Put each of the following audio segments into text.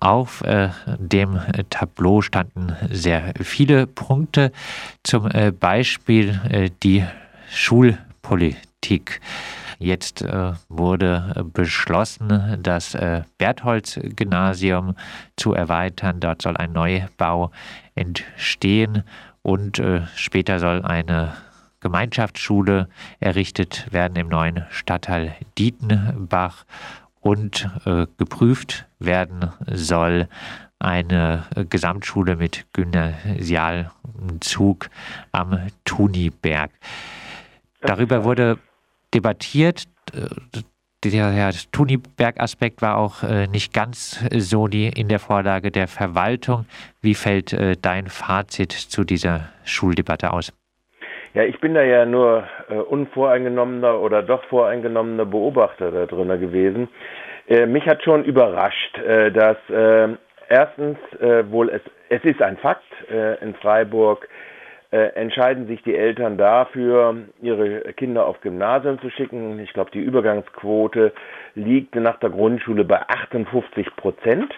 auf äh, dem Tableau standen sehr viele Punkte, zum äh, Beispiel äh, die Schulpolitik. Jetzt wurde beschlossen, das äh, Bertholds-Gymnasium zu erweitern. Dort soll ein Neubau entstehen und später soll eine Gemeinschaftsschule errichtet werden im neuen Stadtteil Dietenbach und äh, geprüft werden soll eine Gesamtschule mit Gymnasialzug am Tuniberg. Darüber wurde debattiert. Der Tuniberg-Aspekt war auch äh, nicht ganz so in der Vorlage der Verwaltung. Wie fällt äh, dein Fazit zu dieser Schuldebatte aus? Ja, ich bin da ja nur äh, unvoreingenommener oder doch voreingenommener Beobachter da drin gewesen. Äh, mich hat schon überrascht, äh, dass äh, erstens wohl es, es ist ein Fakt in Freiburg äh, entscheiden sich die Eltern dafür, ihre Kinder auf Gymnasium zu schicken. Ich glaube, die Übergangsquote liegt nach der Grundschule bei 58 Prozent.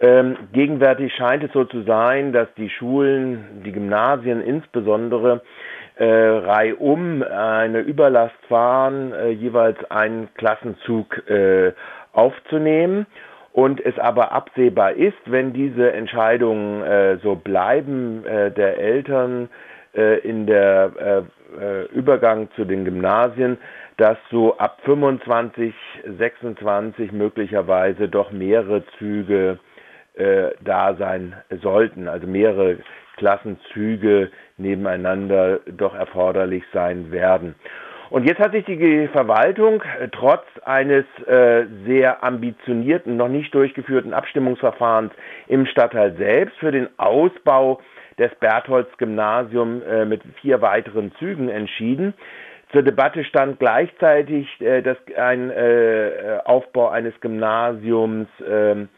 Ähm, gegenwärtig scheint es so zu sein, dass die Schulen, die Gymnasien insbesondere, äh, reihum eine Überlast fahren, äh, jeweils einen Klassenzug äh, aufzunehmen. Und es aber absehbar ist, wenn diese Entscheidungen äh, so bleiben äh, der Eltern äh, in der äh, äh, Übergang zu den Gymnasien, dass so ab 25, 26 möglicherweise doch mehrere Züge äh, da sein sollten, also mehrere Klassenzüge nebeneinander doch erforderlich sein werden. Und jetzt hat sich die Verwaltung äh, trotz eines äh, sehr ambitionierten, noch nicht durchgeführten Abstimmungsverfahrens im Stadtteil selbst für den Ausbau des Bertholds-Gymnasium äh, mit vier weiteren Zügen entschieden. Zur Debatte stand gleichzeitig äh, das, ein äh, Aufbau eines Gymnasiums ähm,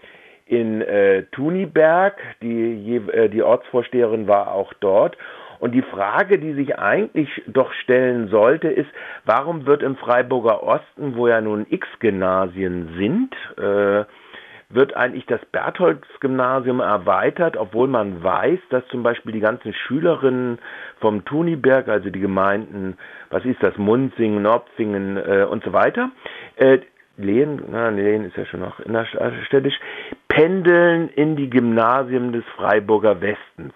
in äh, Tuniberg. Die, äh, die Ortsvorsteherin war auch dort. Und die Frage, die sich eigentlich doch stellen sollte, ist, warum wird im Freiburger Osten, wo ja nun x Gymnasien sind, äh, wird eigentlich das Bertholds-Gymnasium erweitert, obwohl man weiß, dass zum Beispiel die ganzen Schülerinnen vom Tuniberg, also die Gemeinden, was ist das, Munzingen, Nopfingen äh, und so weiter, äh, Lehen, na, Lehen ist ja schon noch innerstädtisch, pendeln in die Gymnasien des Freiburger Westens.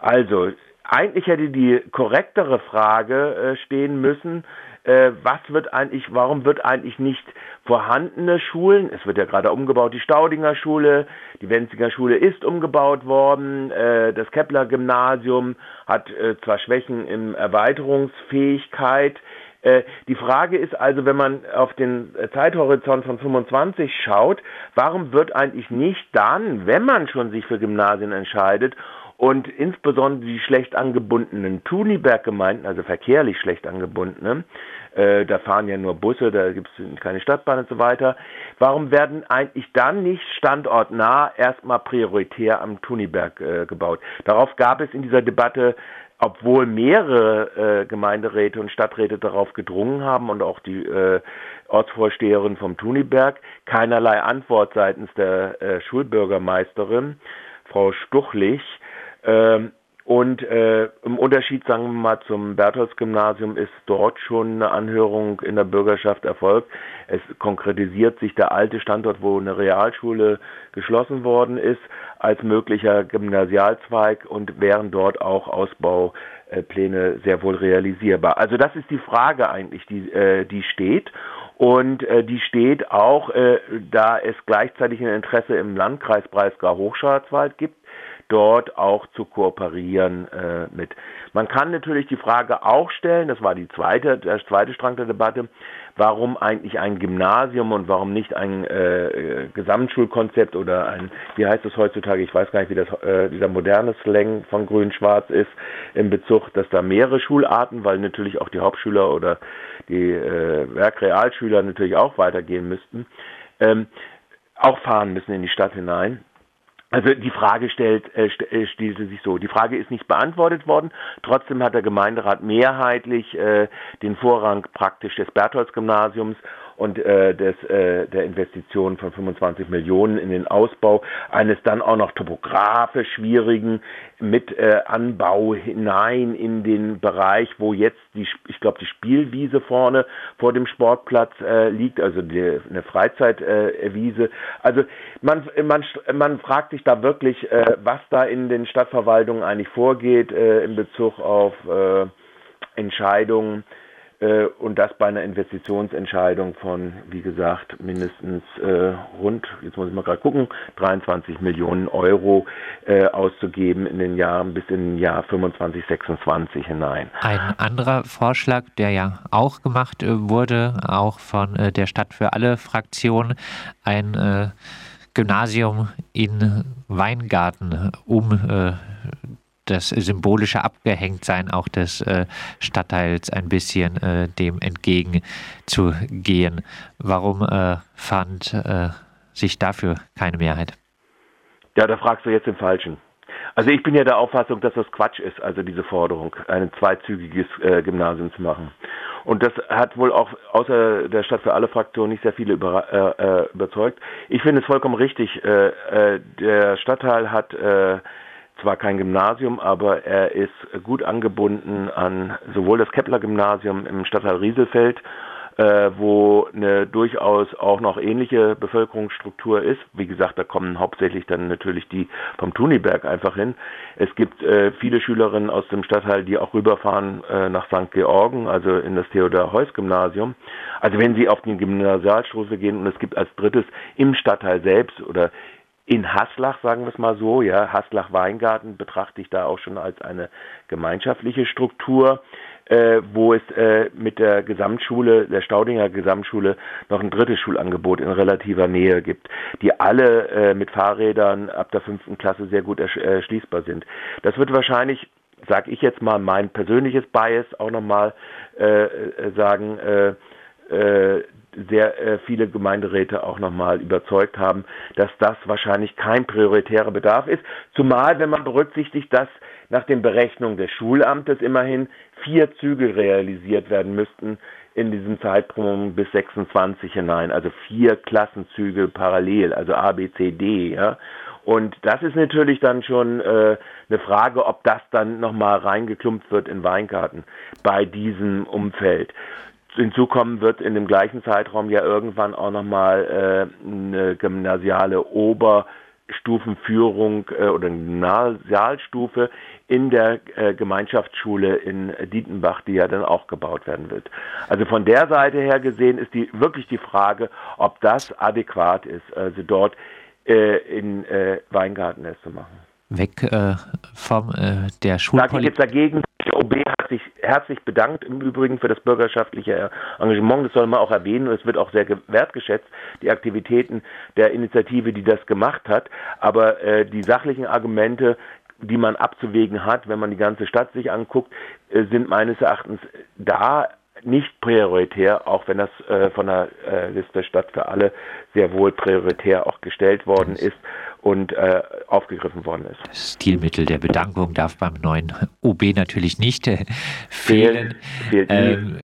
Also eigentlich hätte die korrektere Frage äh, stehen müssen, äh, was wird eigentlich, warum wird eigentlich nicht vorhandene Schulen, es wird ja gerade umgebaut, die Staudinger Schule, die Wenziger Schule ist umgebaut worden, äh, das Kepler Gymnasium hat äh, zwar Schwächen in Erweiterungsfähigkeit, äh, die Frage ist also, wenn man auf den Zeithorizont von 25 schaut, warum wird eigentlich nicht dann, wenn man schon sich für Gymnasien entscheidet und insbesondere die schlecht angebundenen Tuniberg-Gemeinden, also verkehrlich schlecht angebundene, äh, da fahren ja nur Busse, da gibt es keine Stadtbahn und so weiter. Warum werden eigentlich dann nicht standortnah erstmal prioritär am Tuniberg äh, gebaut? Darauf gab es in dieser Debatte obwohl mehrere äh, Gemeinderäte und Stadträte darauf gedrungen haben und auch die äh, Ortsvorsteherin vom Tuniberg, keinerlei Antwort seitens der äh, Schulbürgermeisterin, Frau Stuchlich. Ähm, und äh, im Unterschied, sagen wir mal, zum Bertholds-Gymnasium ist dort schon eine Anhörung in der Bürgerschaft erfolgt. Es konkretisiert sich der alte Standort, wo eine Realschule geschlossen worden ist, als möglicher Gymnasialzweig und wären dort auch Ausbaupläne sehr wohl realisierbar. Also das ist die Frage eigentlich, die, äh, die steht. Und äh, die steht auch, äh, da es gleichzeitig ein Interesse im Landkreis Breisgau-Hochschwarzwald gibt, dort auch zu kooperieren äh, mit. Man kann natürlich die Frage auch stellen, das war die zweite, der zweite Strang der Debatte, warum eigentlich ein Gymnasium und warum nicht ein äh, Gesamtschulkonzept oder ein, wie heißt es heutzutage, ich weiß gar nicht, wie das äh, dieser moderne Slang von Grün-Schwarz ist, im Bezug, dass da mehrere Schularten, weil natürlich auch die Hauptschüler oder die äh, Werkrealschüler natürlich auch weitergehen müssten, ähm, auch fahren müssen in die Stadt hinein. Also die Frage stellt, äh, äh, stellte sich so. Die Frage ist nicht beantwortet worden. Trotzdem hat der Gemeinderat mehrheitlich äh, den Vorrang praktisch des Bertholds-Gymnasiums und äh, des, äh, der Investition von 25 Millionen in den Ausbau eines dann auch noch topografisch schwierigen mit äh, Anbau hinein in den Bereich, wo jetzt die, ich glaube, die Spielwiese vorne vor dem Sportplatz äh, liegt, also die, eine Freizeitwiese. Äh, also man, man, man fragt sich da wirklich, äh, was da in den Stadtverwaltungen eigentlich vorgeht äh, in Bezug auf äh, Entscheidungen und das bei einer Investitionsentscheidung von, wie gesagt, mindestens äh, rund, jetzt muss ich mal gerade gucken, 23 Millionen Euro äh, auszugeben in den Jahren bis in den Jahr 25, 26 hinein. Ein anderer Vorschlag, der ja auch gemacht äh, wurde, auch von äh, der Stadt für alle Fraktionen, ein äh, Gymnasium in Weingarten, um das symbolische Abgehängtsein auch des äh, Stadtteils ein bisschen äh, dem entgegenzugehen. Warum äh, fand äh, sich dafür keine Mehrheit? Ja, da fragst du jetzt den Falschen. Also ich bin ja der Auffassung, dass das Quatsch ist, also diese Forderung, ein zweizügiges äh, Gymnasium zu machen. Und das hat wohl auch außer der Stadt für alle Fraktionen nicht sehr viele über, äh, äh, überzeugt. Ich finde es vollkommen richtig. Äh, äh, der Stadtteil hat zwar kein Gymnasium, aber er ist gut angebunden an sowohl das Kepler-Gymnasium im Stadtteil Rieselfeld, äh, wo eine durchaus auch noch ähnliche Bevölkerungsstruktur ist. Wie gesagt, da kommen hauptsächlich dann natürlich die vom Tuniberg einfach hin. Es gibt äh, viele Schülerinnen aus dem Stadtteil, die auch rüberfahren äh, nach St. Georgen, also in das Theodor-Heuss-Gymnasium. Also wenn Sie auf die Gymnasialstufe gehen und es gibt als drittes im Stadtteil selbst oder in Haslach, sagen wir es mal so, ja, Haslach-Weingarten betrachte ich da auch schon als eine gemeinschaftliche Struktur, äh, wo es äh, mit der Gesamtschule, der Staudinger Gesamtschule, noch ein drittes Schulangebot in relativer Nähe gibt, die alle äh, mit Fahrrädern ab der fünften Klasse sehr gut erschließbar sind. Das wird wahrscheinlich sag ich jetzt mal mein persönliches Bias auch nochmal äh, sagen, äh, äh, sehr äh, viele Gemeinderäte auch nochmal überzeugt haben, dass das wahrscheinlich kein prioritärer Bedarf ist. Zumal, wenn man berücksichtigt, dass nach den Berechnungen des Schulamtes immerhin vier Züge realisiert werden müssten in diesem Zeitraum bis 26 hinein, also vier Klassenzüge parallel, also A, B, C, D, ja. Und das ist natürlich dann schon äh, eine Frage, ob das dann nochmal reingeklumpt wird in Weingarten bei diesem Umfeld. Hinzu kommen wird in dem gleichen Zeitraum ja irgendwann auch nochmal äh, eine gymnasiale Oberstufenführung äh, oder eine Gymnasialstufe in der äh, Gemeinschaftsschule in Dietenbach, die ja dann auch gebaut werden wird. Also von der Seite her gesehen ist die wirklich die Frage, ob das adäquat ist, also dort äh, in äh, Weingarten es zu machen. Weg äh, vom äh, der Schulpolitik. Sage ich jetzt dagegen, der OB hat sich herzlich bedankt im Übrigen für das bürgerschaftliche Engagement. Das soll man auch erwähnen und es wird auch sehr wertgeschätzt, die Aktivitäten der Initiative, die das gemacht hat. Aber äh, die sachlichen Argumente, die man abzuwägen hat, wenn man die ganze Stadt sich anguckt, äh, sind meines Erachtens da nicht prioritär, auch wenn das äh, von der äh, Liste Stadt für alle sehr wohl prioritär auch gestellt worden ist und äh, aufgegriffen worden ist. Das Stilmittel der Bedankung darf beim neuen OB natürlich nicht äh, fehlen. Fehlt, fehlt ähm,